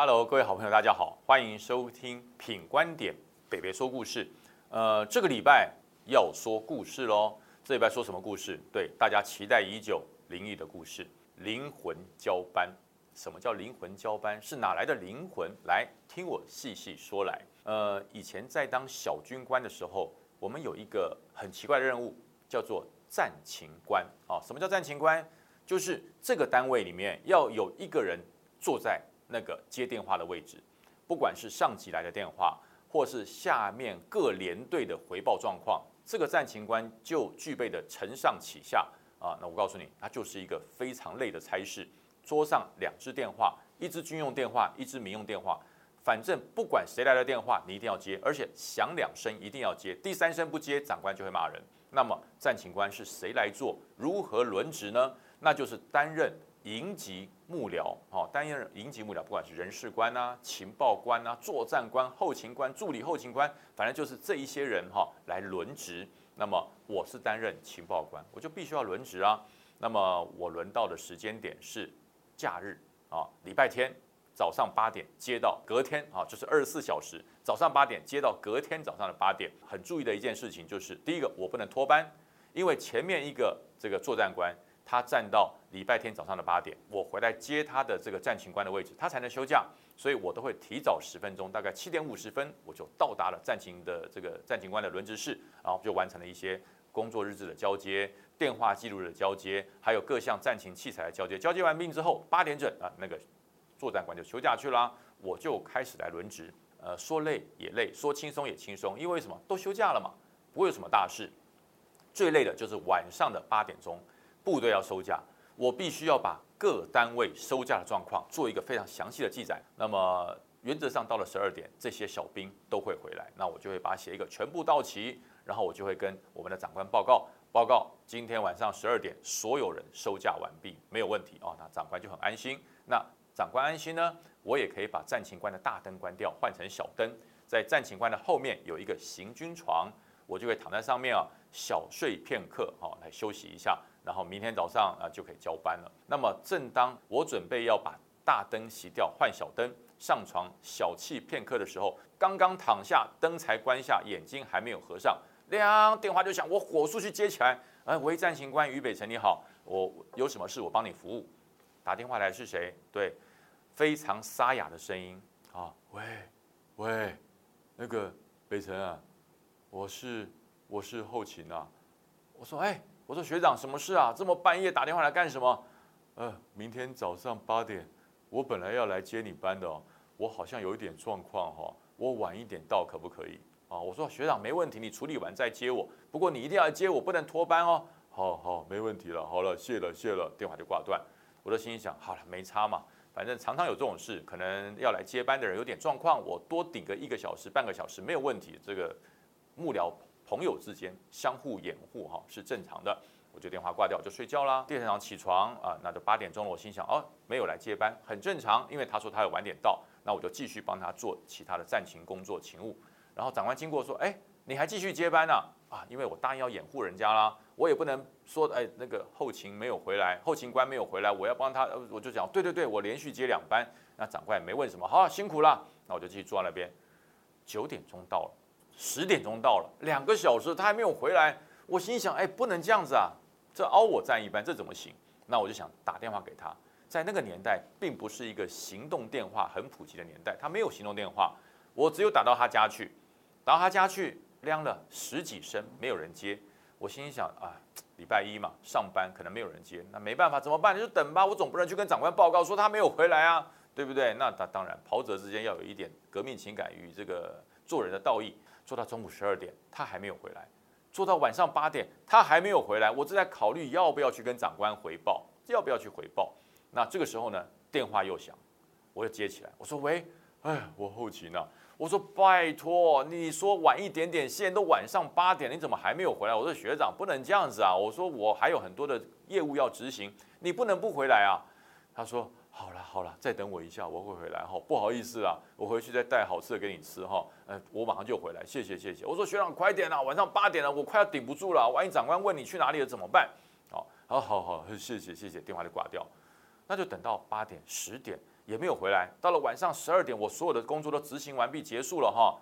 Hello，各位好朋友，大家好，欢迎收听品观点北北说故事。呃，这个礼拜要说故事喽。这礼拜说什么故事？对，大家期待已久灵异的故事——灵魂交班。什么叫灵魂交班？是哪来的灵魂？来听我细细说来。呃，以前在当小军官的时候，我们有一个很奇怪的任务，叫做战情官。啊，什么叫战情官？就是这个单位里面要有一个人坐在那个接电话的位置，不管是上级来的电话，或是下面各连队的回报状况，这个战情官就具备的承上启下啊。那我告诉你，它就是一个非常累的差事。桌上两只电话，一支军用电话，一支民用电话，反正不管谁来的电话，你一定要接，而且响两声一定要接，第三声不接，长官就会骂人。那么战情官是谁来做？如何轮值呢？那就是担任营级幕僚，哦，担任营级幕僚，不管是人事官啊、情报官啊、作战官、后勤官、助理后勤官，反正就是这一些人哈来轮值。那么我是担任情报官，我就必须要轮值啊。那么我轮到的时间点是假日啊，礼拜天早上八点接到隔天啊，就是二十四小时，早上八点接到隔天早上的八点。很注意的一件事情就是，第一个我不能拖班，因为前面一个这个作战官。他站到礼拜天早上的八点，我回来接他的这个战情官的位置，他才能休假，所以我都会提早十分钟，大概七点五十分我就到达了战情的这个战情官的轮值室，然后就完成了一些工作日志的交接、电话记录的交接，还有各项战情器材的交接。交接完毕之后，八点整啊，那个作战官就休假去了，我就开始来轮值。呃，说累也累，说轻松也轻松，因为什么？都休假了嘛，不会有什么大事。最累的就是晚上的八点钟。部队要收假，我必须要把各单位收假的状况做一个非常详细的记载。那么原则上到了十二点，这些小兵都会回来，那我就会把它写一个全部到齐，然后我就会跟我们的长官报告，报告今天晚上十二点所有人收假完毕，没有问题哦。那长官就很安心。那长官安心呢，我也可以把战情官的大灯关掉，换成小灯，在战情官的后面有一个行军床，我就会躺在上面啊，小睡片刻，好来休息一下。然后明天早上啊就可以交班了。那么正当我准备要把大灯熄掉换小灯上床小憩片刻的时候，刚刚躺下灯才关下，眼睛还没有合上，亮电话就响，我火速去接起来。哎，喂，战情官于北辰你好，我有什么事我帮你服务。打电话来是谁？对，非常沙哑的声音啊，喂喂，那个北辰啊，我是我是后勤啊。我说哎。我说学长，什么事啊？这么半夜打电话来干什么？呃，明天早上八点，我本来要来接你班的哦，我好像有一点状况哈，我晚一点到可不可以？啊，我说学长没问题，你处理完再接我。不过你一定要来接我，不能拖班哦。好好，没问题了。好了，谢了谢了，电话就挂断。我的心里想，好了，没差嘛，反正常常有这种事，可能要来接班的人有点状况，我多顶个一个小时、半个小时没有问题。这个幕僚。朋友之间相互掩护哈是正常的，我就电话挂掉就睡觉啦。第二天早上起床啊，那就八点钟了。我心想哦，没有来接班，很正常，因为他说他要晚点到，那我就继续帮他做其他的战勤工作勤务。然后长官经过说，哎，你还继续接班呢？啊，因为我答应要掩护人家啦，我也不能说哎那个后勤没有回来，后勤官没有回来，我要帮他，我就讲对对对，我连续接两班。那长官也没问什么，好辛苦了，那我就继续坐在那边。九点钟到了。十点钟到了，两个小时他还没有回来，我心想，哎，不能这样子啊，这凹我站一班，这怎么行？那我就想打电话给他，在那个年代，并不是一个行动电话很普及的年代，他没有行动电话，我只有打到他家去，打到他家去，亮了十几声，没有人接，我心想啊，礼拜一嘛，上班可能没有人接，那没办法，怎么办？你就等吧，我总不能去跟长官报告说他没有回来啊，对不对？那他当然，袍泽之间要有一点革命情感与这个做人的道义。做到中午十二点，他还没有回来；做到晚上八点，他还没有回来。我正在考虑要不要去跟长官回报，要不要去回报。那这个时候呢，电话又响，我又接起来。我说：“喂，哎，我后勤呢？”我说：“拜托，你说晚一点点，现在都晚上八点，你怎么还没有回来？”我说：“学长，不能这样子啊！我说我还有很多的业务要执行，你不能不回来啊。”他说。好了好了，再等我一下，我会回来哈。不好意思啦，我回去再带好吃的给你吃哈。呃，我马上就回来，谢谢谢谢。我说学长快点啦，晚上八点了，我快要顶不住了。万一长官问你去哪里了怎么办？好，好好好，谢谢谢谢，电话就挂掉。那就等到八点十点，也没有回来。到了晚上十二点，我所有的工作都执行完毕结束了哈，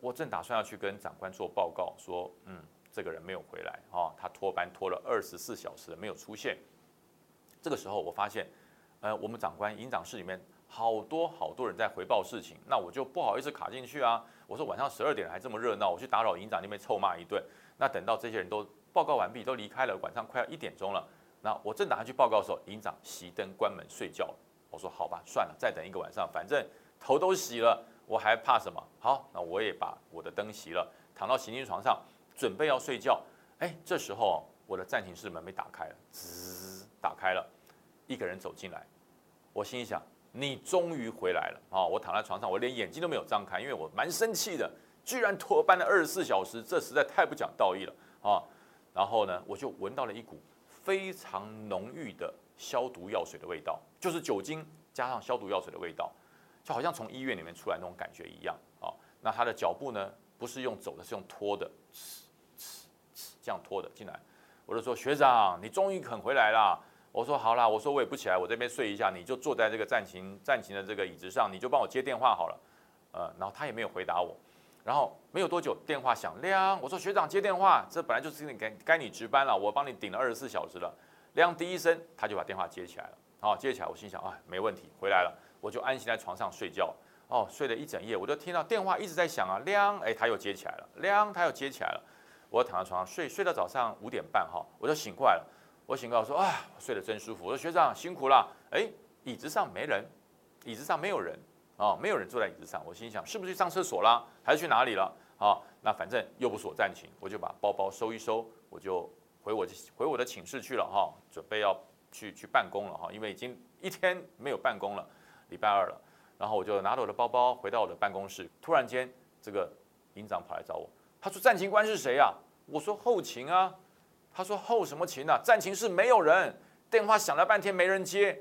我正打算要去跟长官做报告，说嗯，这个人没有回来哈，他拖班拖了二十四小时没有出现。这个时候我发现，呃，我们长官营长室里面好多好多人在回报事情，那我就不好意思卡进去啊。我说晚上十二点还这么热闹，我去打扰营长那边臭骂一顿。那等到这些人都报告完毕，都离开了，晚上快要一点钟了。那我正打算去报告的时候，营长熄灯关门睡觉。我说好吧，算了，再等一个晚上，反正头都洗了，我还怕什么？好，那我也把我的灯熄了，躺到行军床上，准备要睡觉。哎，这时候我的暂停室门被打开了，滋，打开了，一个人走进来。我心里想，你终于回来了啊！我躺在床上，我连眼睛都没有张开，因为我蛮生气的，居然拖班了二十四小时，这实在太不讲道义了啊！然后呢，我就闻到了一股。非常浓郁的消毒药水的味道，就是酒精加上消毒药水的味道，就好像从医院里面出来那种感觉一样啊。那他的脚步呢，不是用走的，是用拖的，呲呲呲这样拖的进来。我就说学长，你终于肯回来了。我说好啦，我说我也不起来，我这边睡一下，你就坐在这个战情战情的这个椅子上，你就帮我接电话好了。呃，然后他也没有回答我。然后没有多久，电话响亮。我说学长接电话，这本来就是你该该你值班了，我帮你顶了二十四小时了。亮第一声，他就把电话接起来了。好，接起来，我心想啊，没问题，回来了，我就安心在床上睡觉。哦，睡了一整夜，我就听到电话一直在响啊，亮，哎，他又接起来了，亮，他又接起来了。我躺在床上睡，睡到早上五点半，哈，我就醒过来了。我醒过来说啊，睡得真舒服。我说学长辛苦了。哎，椅子上没人，椅子上没有人。啊，没有人坐在椅子上，我心想是不是去上厕所啦，还是去哪里了？啊，那反正又不是我战情，我就把包包收一收，我就回我回我的寝室去了哈，准备要去去办公了哈，因为已经一天没有办公了，礼拜二了，然后我就拿着我的包包回到我的办公室，突然间这个营长跑来找我，他说战勤官是谁啊？我说后勤啊，他说后什么勤啊？战情室没有人，电话响了半天没人接。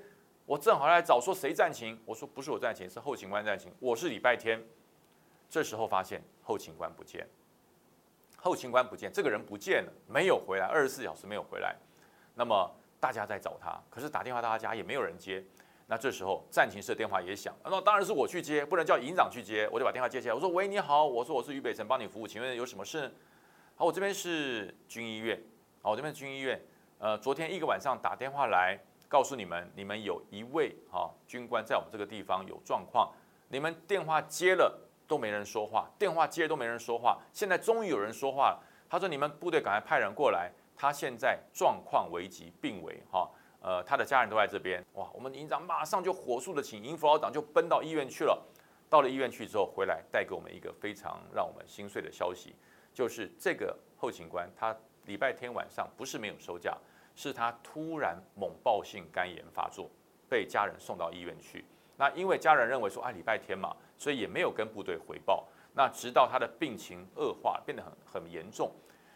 我正好来找说谁战情，我说不是我战情，是后勤官战情。我是礼拜天，这时候发现后勤官不见，后勤官不见，这个人不见了，没有回来，二十四小时没有回来。那么大家在找他，可是打电话到他家也没有人接。那这时候战情室的电话也响，那当然是我去接，不能叫营长去接，我就把电话接起来。我说喂，你好，我说我是俞北辰，帮你服务，请问有什么事？好，我这边是军医院，好，这边军医院，呃，昨天一个晚上打电话来。告诉你们，你们有一位哈军官在我们这个地方有状况，你们电话接了都没人说话，电话接了都没人说话。现在终于有人说话了，他说：“你们部队赶快派人过来，他现在状况危急，病危哈，呃，他的家人都在这边。”哇，我们营长马上就火速的请营辅导长就奔到医院去了。到了医院去之后回来，带给我们一个非常让我们心碎的消息，就是这个后勤官他礼拜天晚上不是没有收假。是他突然猛暴性肝炎发作，被家人送到医院去。那因为家人认为说啊礼拜天嘛，所以也没有跟部队回报。那直到他的病情恶化，变得很很严重，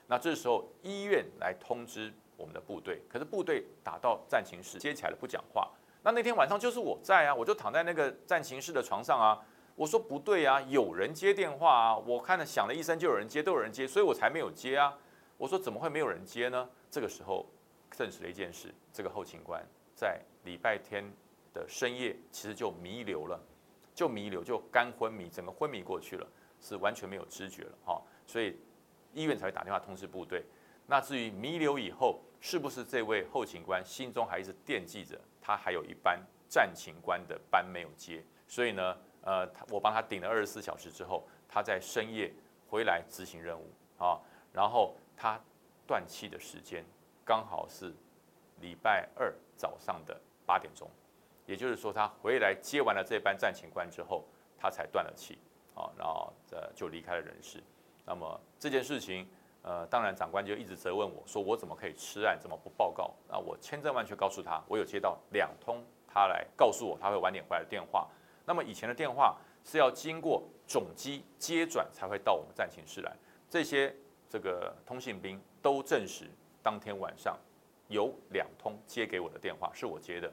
那这时候医院来通知我们的部队，可是部队打到战情室接起来了不讲话。那那天晚上就是我在啊，我就躺在那个战情室的床上啊。我说不对啊，有人接电话啊，我看了响了一声就有人接，都有人接，所以我才没有接啊。我说怎么会没有人接呢？这个时候。证实了一件事，这个后勤官在礼拜天的深夜其实就弥留了，就弥留，就肝昏迷，整个昏迷过去了，是完全没有知觉了哈。所以医院才会打电话通知部队。那至于弥留以后是不是这位后勤官心中还是惦记着他还有一班战勤官的班没有接，所以呢，呃，我帮他顶了二十四小时之后，他在深夜回来执行任务啊，然后他断气的时间。刚好是礼拜二早上的八点钟，也就是说，他回来接完了这班战情官之后，他才断了气，啊，然后呃就离开了人世。那么这件事情，呃，当然长官就一直责问我说，我怎么可以吃案，怎么不报告？那我千真万确告诉他，我有接到两通他来告诉我他会晚点回来的电话。那么以前的电话是要经过总机接转才会到我们战情室来，这些这个通信兵都证实。当天晚上有两通接给我的电话是我接的，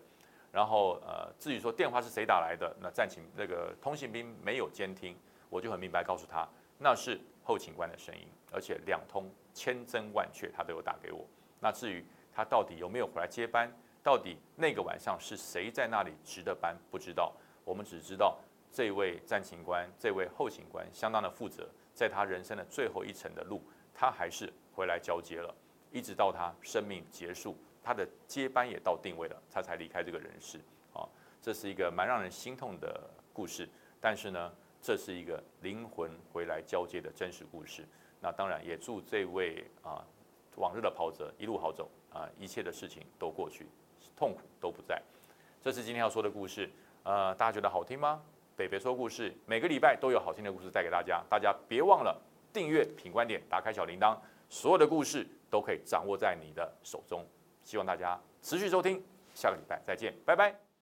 然后呃至于说电话是谁打来的，那战情那个通信兵没有监听，我就很明白告诉他那是后勤官的声音，而且两通千真万确他都有打给我。那至于他到底有没有回来接班，到底那个晚上是谁在那里值的班，不知道。我们只知道这位战勤官、这位后勤官相当的负责，在他人生的最后一程的路，他还是回来交接了，一直到他生命结束，他的接班也到定位了，他才离开这个人世。啊，这是一个蛮让人心痛的故事，但是呢，这是一个灵魂回来交接的真实故事。那当然也祝这位啊往日的跑者一路好走啊，一切的事情都过去，痛苦都不在。这是今天要说的故事。呃，大家觉得好听吗？北北说故事，每个礼拜都有好听的故事带给大家。大家别忘了订阅品观点，打开小铃铛，所有的故事都可以掌握在你的手中。希望大家持续收听，下个礼拜再见，拜拜。